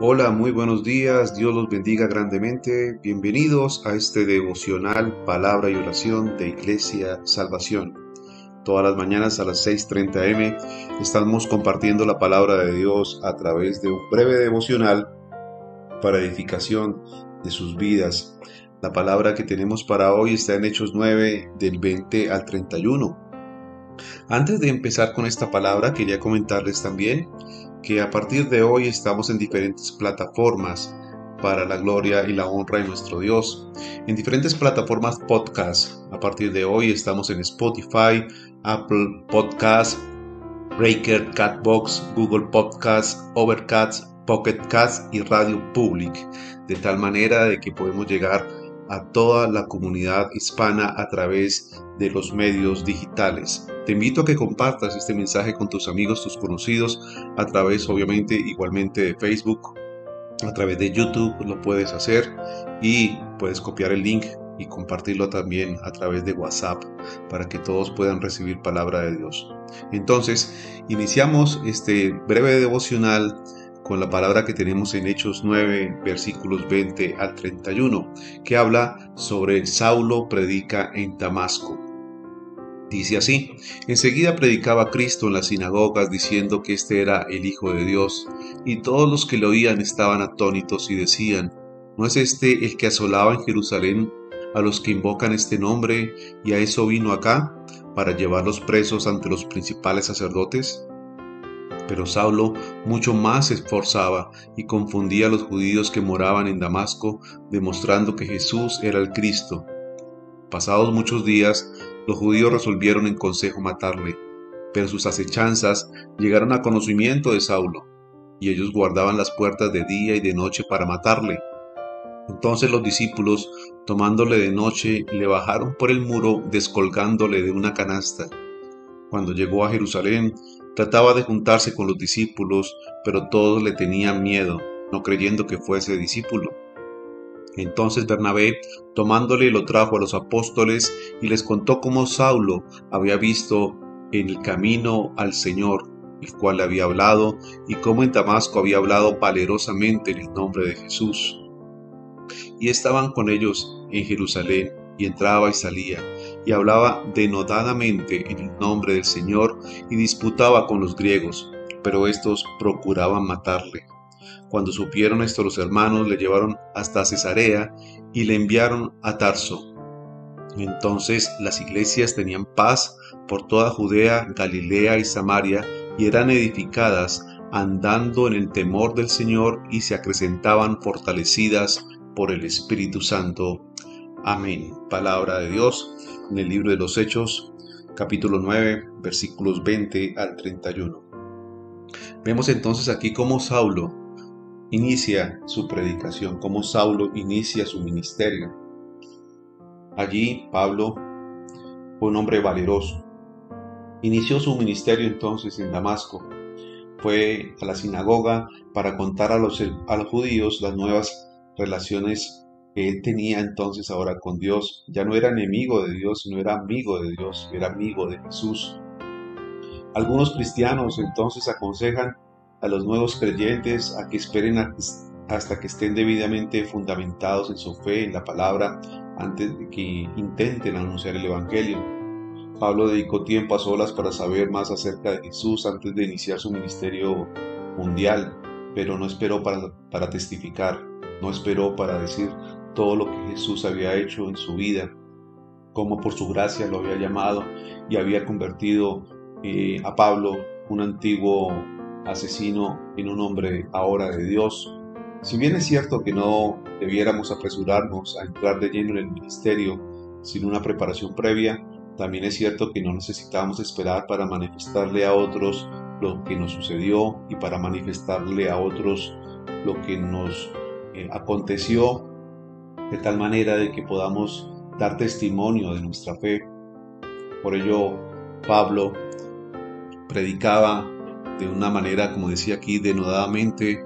Hola, muy buenos días, Dios los bendiga grandemente. Bienvenidos a este devocional Palabra y Oración de Iglesia Salvación. Todas las mañanas a las 6.30 am estamos compartiendo la palabra de Dios a través de un breve devocional para edificación de sus vidas. La palabra que tenemos para hoy está en Hechos 9 del 20 al 31. Antes de empezar con esta palabra, quería comentarles también que a partir de hoy estamos en diferentes plataformas para la gloria y la honra de nuestro Dios. En diferentes plataformas podcast. A partir de hoy estamos en Spotify, Apple Podcast, Breaker, Catbox, Google Podcast, Overcast, Pocket Cast y Radio Public. De tal manera de que podemos llegar a toda la comunidad hispana a través de los medios digitales. Te invito a que compartas este mensaje con tus amigos, tus conocidos, a través obviamente igualmente de Facebook, a través de YouTube lo puedes hacer y puedes copiar el link y compartirlo también a través de WhatsApp para que todos puedan recibir palabra de Dios. Entonces, iniciamos este breve devocional con la palabra que tenemos en Hechos 9, versículos 20 al 31, que habla sobre Saulo predica en Damasco. Dice así, enseguida predicaba Cristo en las sinagogas diciendo que este era el Hijo de Dios, y todos los que lo oían estaban atónitos y decían, ¿no es este el que asolaba en Jerusalén a los que invocan este nombre y a eso vino acá, para llevarlos presos ante los principales sacerdotes? Pero Saulo mucho más se esforzaba y confundía a los judíos que moraban en Damasco, demostrando que Jesús era el Cristo. Pasados muchos días, los judíos resolvieron en consejo matarle, pero sus acechanzas llegaron a conocimiento de Saulo, y ellos guardaban las puertas de día y de noche para matarle. Entonces los discípulos, tomándole de noche, le bajaron por el muro descolgándole de una canasta. Cuando llegó a Jerusalén, Trataba de juntarse con los discípulos, pero todos le tenían miedo, no creyendo que fuese discípulo. Entonces Bernabé, tomándole, lo trajo a los apóstoles y les contó cómo Saulo había visto en el camino al Señor, el cual le había hablado, y cómo en Damasco había hablado valerosamente en el nombre de Jesús. Y estaban con ellos en Jerusalén, y entraba y salía, y hablaba denodadamente en el nombre del Señor y disputaba con los griegos, pero estos procuraban matarle. Cuando supieron esto los hermanos le llevaron hasta Cesarea y le enviaron a Tarso. Entonces las iglesias tenían paz por toda Judea, Galilea y Samaria y eran edificadas andando en el temor del Señor y se acrecentaban fortalecidas por el Espíritu Santo. Amén. Palabra de Dios en el libro de los Hechos, capítulo 9, versículos 20 al 31. Vemos entonces aquí cómo Saulo inicia su predicación, cómo Saulo inicia su ministerio. Allí Pablo fue un hombre valeroso. Inició su ministerio entonces en Damasco. Fue a la sinagoga para contar a los, a los judíos las nuevas relaciones que él tenía entonces ahora con Dios. Ya no era enemigo de Dios, no era amigo de Dios, era amigo de Jesús. Algunos cristianos entonces aconsejan a los nuevos creyentes a que esperen hasta que estén debidamente fundamentados en su fe, en la palabra, antes de que intenten anunciar el Evangelio. Pablo dedicó tiempo a solas para saber más acerca de Jesús antes de iniciar su ministerio mundial, pero no esperó para, para testificar, no esperó para decir todo lo que Jesús había hecho en su vida, cómo por su gracia lo había llamado y había convertido eh, a Pablo, un antiguo asesino, en un hombre ahora de Dios. Si bien es cierto que no debiéramos apresurarnos a entrar de lleno en el ministerio sin una preparación previa, también es cierto que no necesitamos esperar para manifestarle a otros lo que nos sucedió y para manifestarle a otros lo que nos eh, aconteció de tal manera de que podamos dar testimonio de nuestra fe. Por ello, Pablo predicaba de una manera, como decía aquí, denodadamente,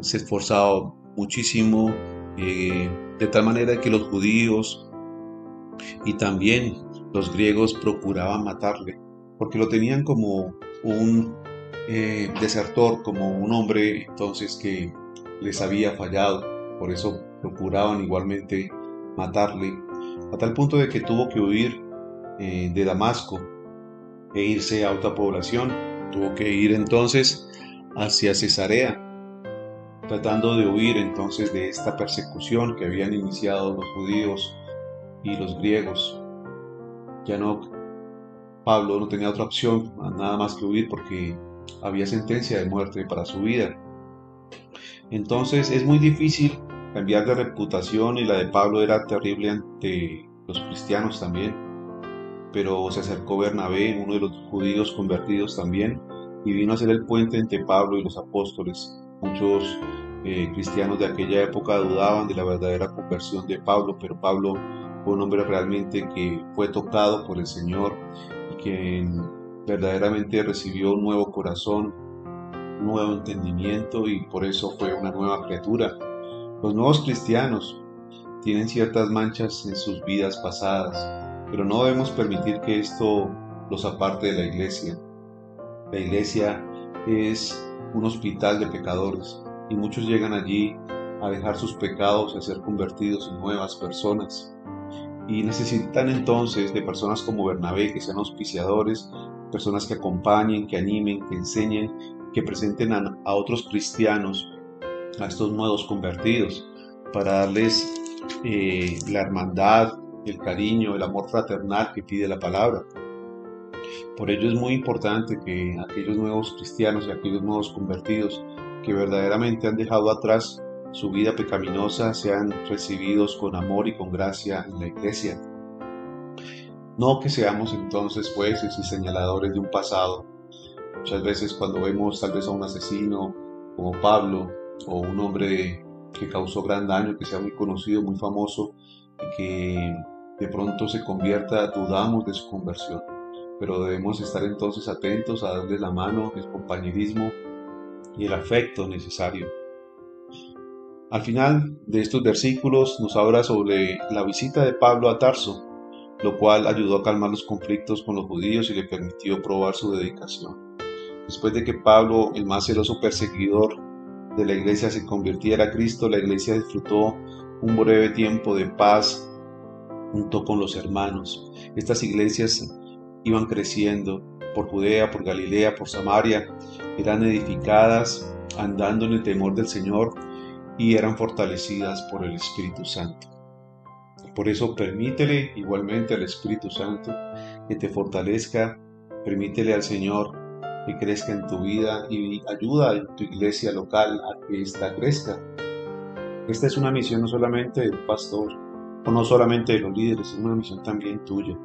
se esforzaba muchísimo, eh, de tal manera que los judíos Y también los griegos procuraban matarle, porque lo tenían como un eh, desertor, como un hombre entonces que les había fallado. Por eso procuraban igualmente matarle, a tal punto de que tuvo que huir eh, de Damasco e irse a otra población. Tuvo que ir entonces hacia Cesarea, tratando de huir entonces de esta persecución que habían iniciado los judíos y los griegos. Ya no, Pablo no tenía otra opción, nada más que huir porque había sentencia de muerte para su vida. Entonces es muy difícil cambiar de reputación y la de Pablo era terrible ante los cristianos también. Pero se acercó Bernabé, uno de los judíos convertidos también, y vino a ser el puente entre Pablo y los apóstoles. Muchos eh, cristianos de aquella época dudaban de la verdadera conversión de Pablo, pero Pablo fue un hombre realmente que fue tocado por el Señor y que verdaderamente recibió un nuevo corazón, un nuevo entendimiento y por eso fue una nueva criatura. Los nuevos cristianos tienen ciertas manchas en sus vidas pasadas, pero no debemos permitir que esto los aparte de la iglesia. La iglesia es un hospital de pecadores y muchos llegan allí a dejar sus pecados y a ser convertidos en nuevas personas. Y necesitan entonces de personas como Bernabé, que sean auspiciadores, personas que acompañen, que animen, que enseñen, que presenten a, otros cristianos, a estos nuevos convertidos, para darles eh, la hermandad, el cariño, el amor fraternal que pide la palabra. Por ello es muy importante que aquellos nuevos cristianos y aquellos nuevos convertidos que verdaderamente han dejado atrás su vida pecaminosa sean recibidos con amor y con gracia en la iglesia. No que seamos entonces jueces y señaladores de un pasado. Muchas veces cuando vemos tal vez a un asesino como Pablo o un hombre que causó gran daño, que sea muy conocido, muy famoso y que de pronto se convierta, dudamos de su conversión pero debemos estar entonces atentos a darle la mano, el compañerismo y el afecto necesario. Al final de estos versículos nos habla sobre la visita de Pablo a Tarso, lo cual ayudó a calmar los conflictos con los judíos y le permitió probar su dedicación. Después de que Pablo, el más celoso perseguidor de la iglesia, se convirtiera a Cristo, la iglesia disfrutó un breve tiempo de paz junto con los hermanos. Estas iglesias iban creciendo por Judea, por Galilea, por Samaria, eran edificadas andando en el temor del Señor y eran fortalecidas por el Espíritu Santo. Por eso permítele igualmente al Espíritu Santo que te fortalezca, permítele al Señor que crezca en tu vida y ayuda en tu iglesia local a que ésta crezca. Esta es una misión no solamente del pastor o no solamente de los líderes, es una misión también tuya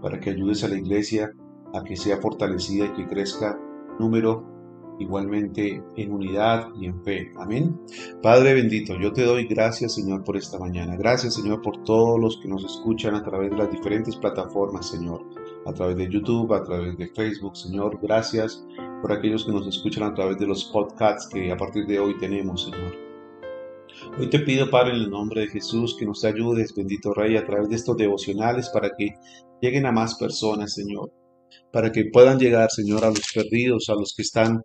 para que ayudes a la iglesia a que sea fortalecida y que crezca número igualmente en unidad y en fe. Amén. Padre bendito, yo te doy gracias Señor por esta mañana. Gracias Señor por todos los que nos escuchan a través de las diferentes plataformas, Señor. A través de YouTube, a través de Facebook, Señor. Gracias por aquellos que nos escuchan a través de los podcasts que a partir de hoy tenemos, Señor. Hoy te pido, Padre, en el nombre de Jesús, que nos ayudes, bendito Rey, a través de estos devocionales para que lleguen a más personas, Señor, para que puedan llegar, Señor, a los perdidos, a los que están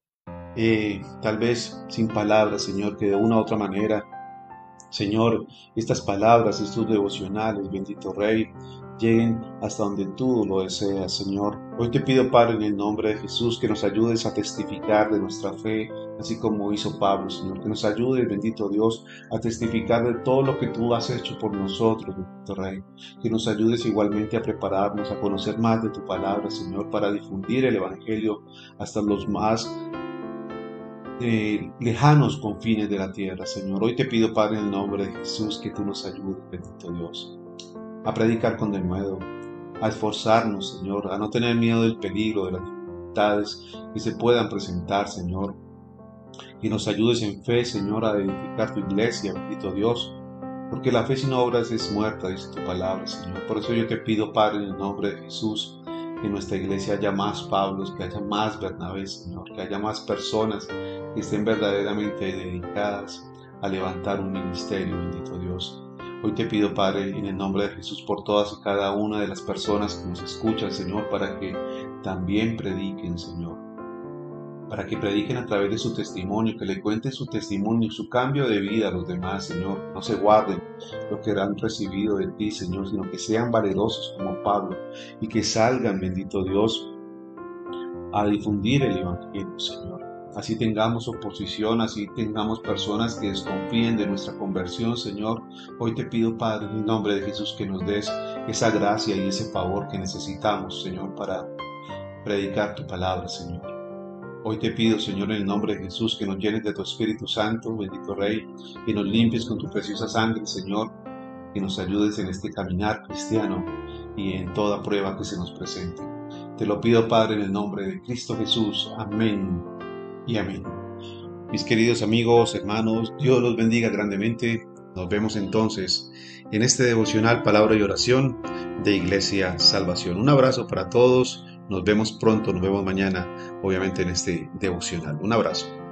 eh, tal vez sin palabras, Señor, que de una u otra manera, Señor, estas palabras, estos devocionales, bendito Rey, lleguen hasta donde tú lo deseas, Señor. Hoy te pido, Padre, en el nombre de Jesús, que nos ayudes a testificar de nuestra fe, así como hizo Pablo, Señor. Que nos ayudes, bendito Dios, a testificar de todo lo que tú has hecho por nosotros, bendito Rey. Que nos ayudes igualmente a prepararnos, a conocer más de tu palabra, Señor, para difundir el Evangelio hasta los más eh, lejanos confines de la tierra, Señor. Hoy te pido, Padre, en el nombre de Jesús, que tú nos ayudes, bendito Dios a predicar con denuedo, a esforzarnos, Señor, a no tener miedo del peligro, de las dificultades que se puedan presentar, Señor. Y nos ayudes en fe, Señor, a edificar tu iglesia, bendito Dios, porque la fe sin obras es muerta, dice tu palabra, Señor. Por eso yo te pido, Padre, en el nombre de Jesús, que en nuestra iglesia haya más Pablos, que haya más Bernabé, Señor, que haya más personas que estén verdaderamente dedicadas a levantar un ministerio, bendito Dios. Hoy te pido, Padre, en el nombre de Jesús, por todas y cada una de las personas que nos escuchan, Señor, para que también prediquen, Señor. Para que prediquen a través de su testimonio, que le cuenten su testimonio, su cambio de vida a los demás, Señor. No se guarden lo que han recibido de ti, Señor, sino que sean valerosos como Pablo y que salgan, bendito Dios, a difundir el Evangelio, Señor. Así tengamos oposición, así tengamos personas que desconfíen de nuestra conversión, Señor. Hoy te pido, Padre, en el nombre de Jesús, que nos des esa gracia y ese favor que necesitamos, Señor, para predicar tu palabra, Señor. Hoy te pido, Señor, en el nombre de Jesús, que nos llenes de tu Espíritu Santo, bendito Rey, que nos limpies con tu preciosa sangre, Señor, que nos ayudes en este caminar cristiano y en toda prueba que se nos presente. Te lo pido, Padre, en el nombre de Cristo Jesús. Amén y amén. Mis queridos amigos, hermanos, Dios los bendiga grandemente. Nos vemos entonces en este devocional Palabra y Oración de Iglesia Salvación. Un abrazo para todos. Nos vemos pronto, nos vemos mañana, obviamente en este devocional. Un abrazo.